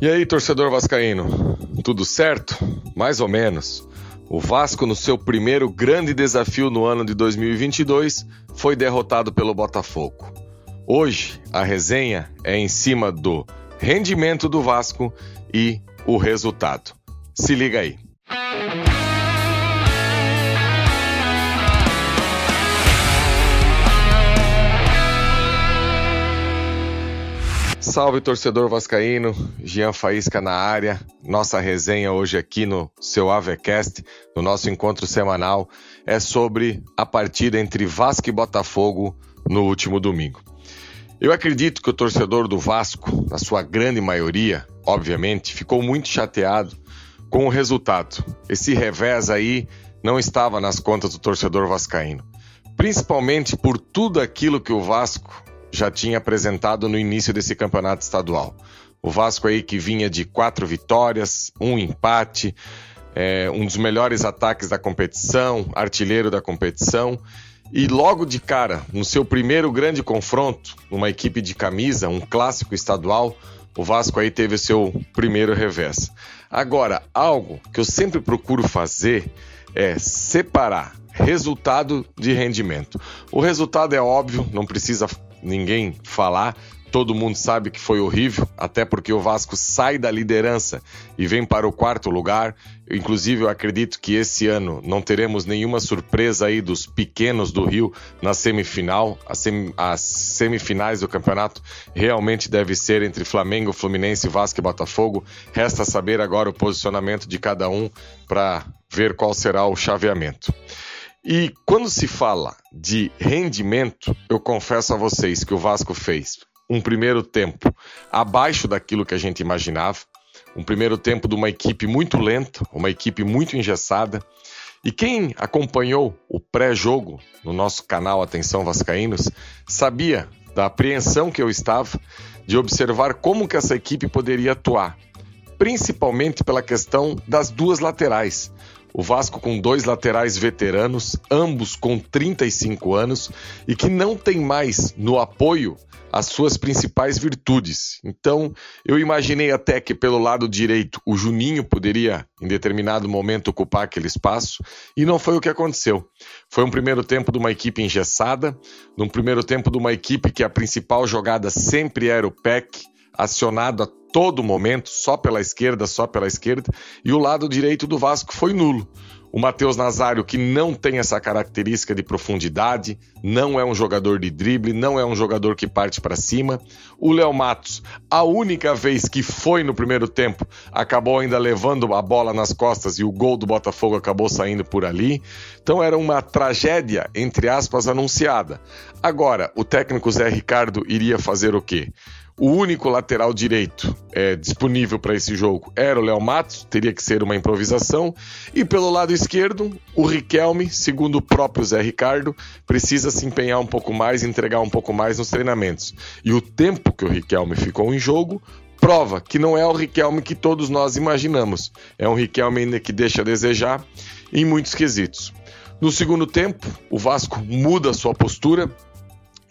E aí, torcedor vascaíno, tudo certo? Mais ou menos. O Vasco, no seu primeiro grande desafio no ano de 2022, foi derrotado pelo Botafogo. Hoje, a resenha é em cima do rendimento do Vasco e o resultado. Se liga aí. Salve torcedor vascaíno, Jean Faísca na área. Nossa resenha hoje aqui no seu Avecast, no nosso encontro semanal, é sobre a partida entre Vasco e Botafogo no último domingo. Eu acredito que o torcedor do Vasco, na sua grande maioria, obviamente, ficou muito chateado com o resultado. Esse revés aí não estava nas contas do torcedor vascaíno, principalmente por tudo aquilo que o Vasco já tinha apresentado no início desse campeonato estadual. O Vasco aí que vinha de quatro vitórias, um empate, é, um dos melhores ataques da competição, artilheiro da competição. E logo de cara, no seu primeiro grande confronto, numa equipe de camisa, um clássico estadual, o Vasco aí teve o seu primeiro revés. Agora, algo que eu sempre procuro fazer é separar resultado de rendimento. O resultado é óbvio, não precisa ninguém falar. Todo mundo sabe que foi horrível, até porque o Vasco sai da liderança e vem para o quarto lugar. Inclusive, eu acredito que esse ano não teremos nenhuma surpresa aí dos pequenos do Rio na semifinal. Sem, as semifinais do campeonato realmente deve ser entre Flamengo, Fluminense, Vasco e Botafogo. Resta saber agora o posicionamento de cada um para ver qual será o chaveamento. E quando se fala de rendimento, eu confesso a vocês que o Vasco fez um primeiro tempo abaixo daquilo que a gente imaginava, um primeiro tempo de uma equipe muito lenta, uma equipe muito engessada. E quem acompanhou o pré-jogo no nosso canal Atenção Vascaínos sabia da apreensão que eu estava de observar como que essa equipe poderia atuar, principalmente pela questão das duas laterais. O Vasco com dois laterais veteranos, ambos com 35 anos e que não tem mais no apoio as suas principais virtudes. Então, eu imaginei até que pelo lado direito o Juninho poderia, em determinado momento, ocupar aquele espaço, e não foi o que aconteceu. Foi um primeiro tempo de uma equipe engessada, num primeiro tempo de uma equipe que a principal jogada sempre era o PEC, acionado a todo momento, só pela esquerda, só pela esquerda, e o lado direito do Vasco foi nulo. O Matheus Nazário, que não tem essa característica de profundidade, não é um jogador de drible, não é um jogador que parte para cima. O Léo Matos, a única vez que foi no primeiro tempo, acabou ainda levando a bola nas costas e o gol do Botafogo acabou saindo por ali. Então era uma tragédia, entre aspas, anunciada. Agora, o técnico Zé Ricardo iria fazer o quê? O único lateral direito é, disponível para esse jogo era o Léo Matos, teria que ser uma improvisação. E pelo lado esquerdo, o Riquelme, segundo o próprio Zé Ricardo, precisa se empenhar um pouco mais, entregar um pouco mais nos treinamentos. E o tempo que o Riquelme ficou em jogo prova que não é o Riquelme que todos nós imaginamos. É um Riquelme ainda que deixa a desejar em muitos quesitos. No segundo tempo, o Vasco muda sua postura,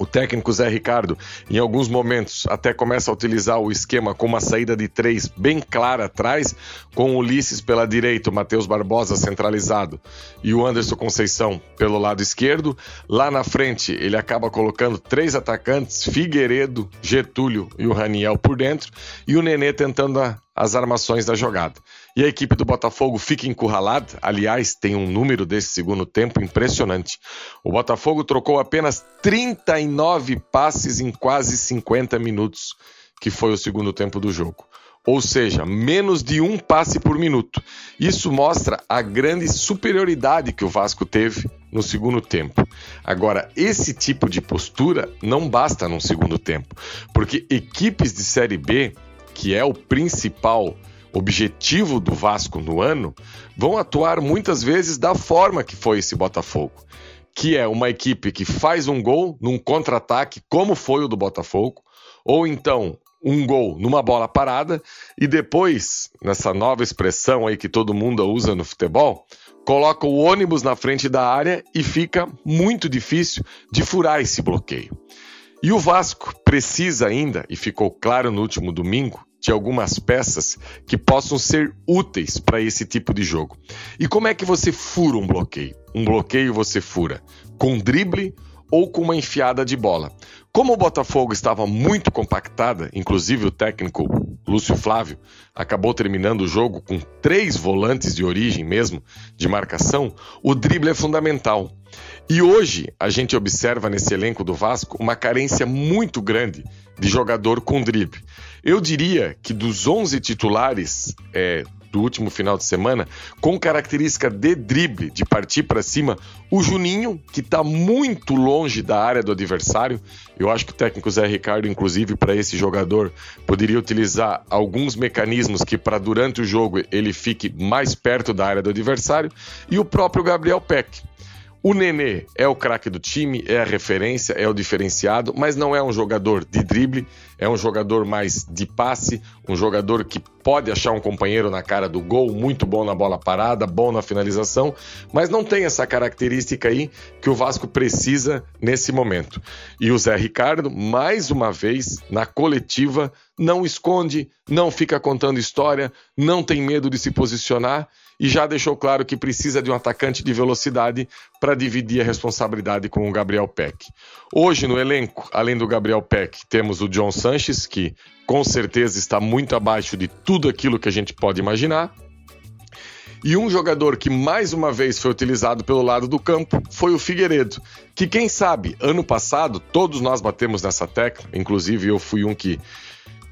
o técnico Zé Ricardo, em alguns momentos, até começa a utilizar o esquema com uma saída de três bem clara atrás, com o Ulisses pela direita, o Matheus Barbosa centralizado e o Anderson Conceição pelo lado esquerdo. Lá na frente, ele acaba colocando três atacantes: Figueiredo, Getúlio e o Raniel por dentro, e o Nenê tentando a, as armações da jogada. E a equipe do Botafogo fica encurralada. Aliás, tem um número desse segundo tempo impressionante. O Botafogo trocou apenas 39 passes em quase 50 minutos, que foi o segundo tempo do jogo. Ou seja, menos de um passe por minuto. Isso mostra a grande superioridade que o Vasco teve no segundo tempo. Agora, esse tipo de postura não basta no segundo tempo, porque equipes de Série B, que é o principal objetivo do Vasco no ano, vão atuar muitas vezes da forma que foi esse Botafogo, que é uma equipe que faz um gol num contra-ataque, como foi o do Botafogo, ou então um gol numa bola parada e depois, nessa nova expressão aí que todo mundo usa no futebol, coloca o ônibus na frente da área e fica muito difícil de furar esse bloqueio. E o Vasco precisa ainda, e ficou claro no último domingo, de algumas peças que possam ser úteis para esse tipo de jogo. E como é que você fura um bloqueio? Um bloqueio você fura com drible ou com uma enfiada de bola. Como o Botafogo estava muito compactada, inclusive o técnico Lúcio Flávio acabou terminando o jogo com três volantes de origem mesmo, de marcação, o drible é fundamental. E hoje a gente observa nesse elenco do Vasco uma carência muito grande de jogador com drible. Eu diria que dos 11 titulares é, do último final de semana, com característica de drible, de partir para cima, o Juninho, que está muito longe da área do adversário. Eu acho que o técnico Zé Ricardo, inclusive, para esse jogador, poderia utilizar alguns mecanismos que, para durante o jogo, ele fique mais perto da área do adversário. E o próprio Gabriel Peck o Nenê é o craque do time, é a referência, é o diferenciado, mas não é um jogador de drible, é um jogador mais de passe, um jogador que pode achar um companheiro na cara do gol, muito bom na bola parada, bom na finalização, mas não tem essa característica aí que o Vasco precisa nesse momento. E o Zé Ricardo, mais uma vez, na coletiva, não esconde, não fica contando história, não tem medo de se posicionar e já deixou claro que precisa de um atacante de velocidade para dividir a responsabilidade com o Gabriel Peck. Hoje no elenco, além do Gabriel Peck, temos o John Sanches, que com certeza está muito abaixo de tudo aquilo que a gente pode imaginar. E um jogador que mais uma vez foi utilizado pelo lado do campo foi o Figueiredo, que quem sabe, ano passado, todos nós batemos nessa tecla, inclusive eu fui um que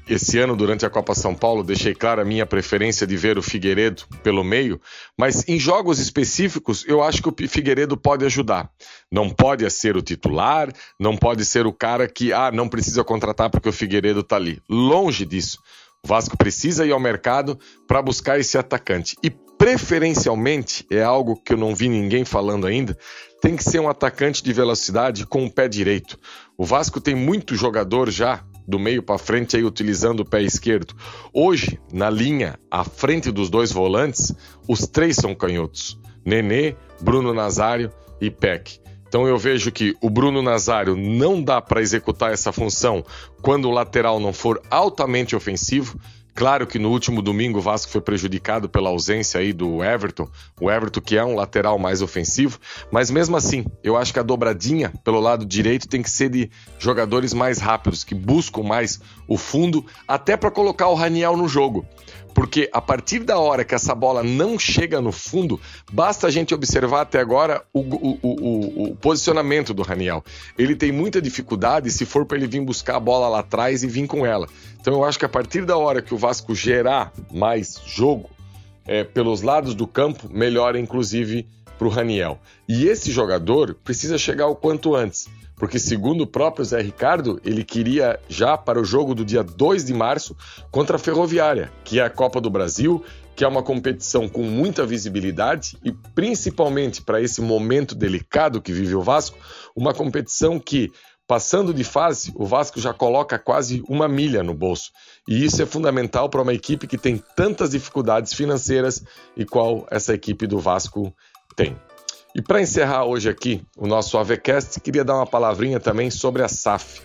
esse ano, durante a Copa São Paulo, deixei clara a minha preferência de ver o Figueiredo pelo meio, mas em jogos específicos eu acho que o Figueiredo pode ajudar. Não pode ser o titular, não pode ser o cara que, ah, não precisa contratar porque o Figueiredo está ali. Longe disso. O Vasco precisa ir ao mercado para buscar esse atacante. E preferencialmente, é algo que eu não vi ninguém falando ainda, tem que ser um atacante de velocidade com o pé direito. O Vasco tem muito jogador já do meio para frente aí utilizando o pé esquerdo. Hoje, na linha à frente dos dois volantes, os três são canhotos: Nenê, Bruno Nazário e Peck. Então eu vejo que o Bruno Nazário não dá para executar essa função quando o lateral não for altamente ofensivo. Claro que no último domingo o Vasco foi prejudicado pela ausência aí do Everton, o Everton que é um lateral mais ofensivo, mas mesmo assim, eu acho que a dobradinha pelo lado direito tem que ser de jogadores mais rápidos, que buscam mais o fundo, até para colocar o Raniel no jogo. Porque a partir da hora que essa bola não chega no fundo, basta a gente observar até agora o, o, o, o posicionamento do Raniel. Ele tem muita dificuldade se for para ele vir buscar a bola lá atrás e vir com ela. Então eu acho que a partir da hora que o Vasco gerar mais jogo é, pelos lados do campo, melhora inclusive para o Raniel. E esse jogador precisa chegar o quanto antes porque segundo o próprio Zé Ricardo, ele queria já para o jogo do dia 2 de março contra a Ferroviária, que é a Copa do Brasil, que é uma competição com muita visibilidade e principalmente para esse momento delicado que vive o Vasco, uma competição que Passando de fase, o Vasco já coloca quase uma milha no bolso. E isso é fundamental para uma equipe que tem tantas dificuldades financeiras e qual essa equipe do Vasco tem. E para encerrar hoje aqui o nosso AVCast, queria dar uma palavrinha também sobre a SAF.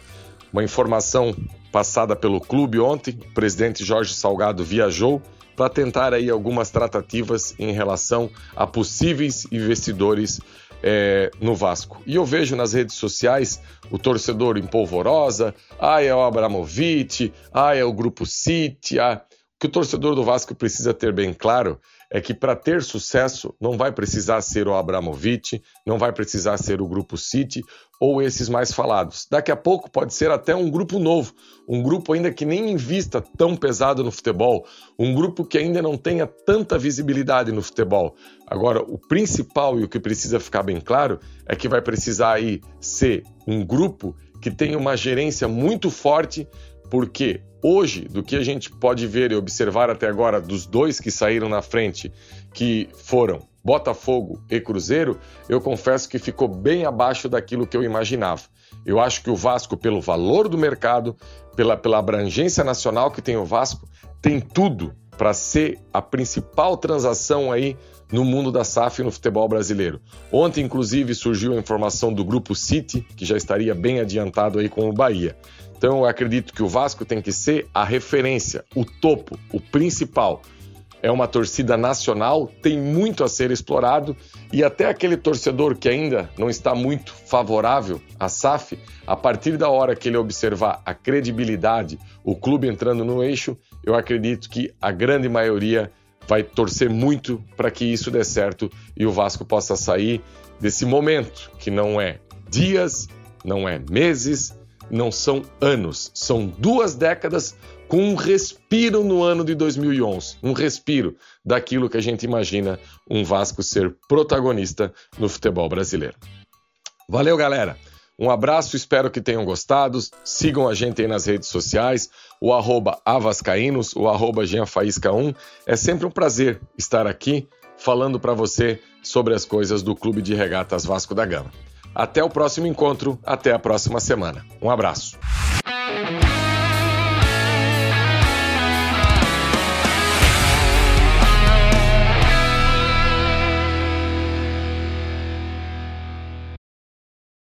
Uma informação passada pelo clube ontem, o presidente Jorge Salgado viajou para tentar aí algumas tratativas em relação a possíveis investidores é, no Vasco. E eu vejo nas redes sociais o torcedor em polvorosa, ah, é o Abramovic, ah, é o Grupo City, ah. O que o torcedor do Vasco precisa ter bem claro é que para ter sucesso não vai precisar ser o Abramovich, não vai precisar ser o Grupo City ou esses mais falados. Daqui a pouco pode ser até um grupo novo, um grupo ainda que nem invista tão pesado no futebol, um grupo que ainda não tenha tanta visibilidade no futebol. Agora, o principal e o que precisa ficar bem claro é que vai precisar aí ser um grupo que tenha uma gerência muito forte, porque Hoje, do que a gente pode ver e observar até agora dos dois que saíram na frente, que foram Botafogo e Cruzeiro, eu confesso que ficou bem abaixo daquilo que eu imaginava. Eu acho que o Vasco, pelo valor do mercado, pela, pela abrangência nacional que tem o Vasco, tem tudo para ser a principal transação aí no mundo da SAF no futebol brasileiro. Ontem, inclusive, surgiu a informação do grupo City, que já estaria bem adiantado aí com o Bahia. Então, eu acredito que o Vasco tem que ser a referência, o topo, o principal. É uma torcida nacional, tem muito a ser explorado e até aquele torcedor que ainda não está muito favorável à SAF, a partir da hora que ele observar a credibilidade, o clube entrando no eixo, eu acredito que a grande maioria vai torcer muito para que isso dê certo e o Vasco possa sair desse momento que não é dias, não é meses, não são anos, são duas décadas com um respiro no ano de 2011, um respiro daquilo que a gente imagina um Vasco ser protagonista no futebol brasileiro. Valeu, galera! Um abraço, espero que tenham gostado. Sigam a gente aí nas redes sociais, o arroba avascaínos, o arroba 1 É sempre um prazer estar aqui falando para você sobre as coisas do Clube de Regatas Vasco da Gama. Até o próximo encontro, até a próxima semana. Um abraço.